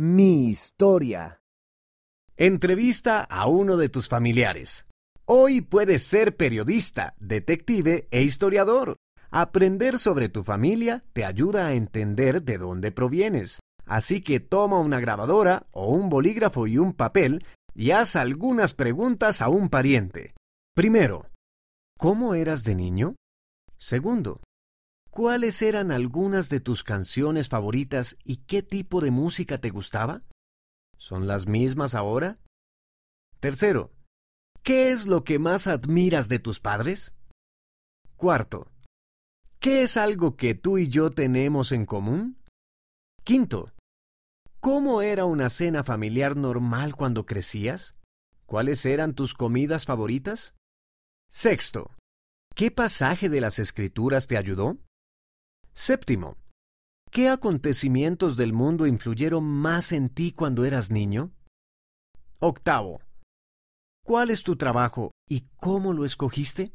Mi historia. Entrevista a uno de tus familiares. Hoy puedes ser periodista, detective e historiador. Aprender sobre tu familia te ayuda a entender de dónde provienes. Así que toma una grabadora o un bolígrafo y un papel y haz algunas preguntas a un pariente. Primero, ¿cómo eras de niño? Segundo, ¿cuáles eran algunas de tus canciones favoritas y qué tipo de música te gustaba? ¿Son las mismas ahora? Tercero, ¿qué es lo que más admiras de tus padres? Cuarto, ¿qué es algo que tú y yo tenemos en común? Quinto, ¿cómo era una cena familiar normal cuando crecías? ¿Cuáles eran tus comidas favoritas? Sexto, ¿qué pasaje de las Escrituras te ayudó? Séptimo, ¿Qué acontecimientos del mundo influyeron más en ti cuando eras niño? Octavo. ¿Cuál es tu trabajo y cómo lo escogiste?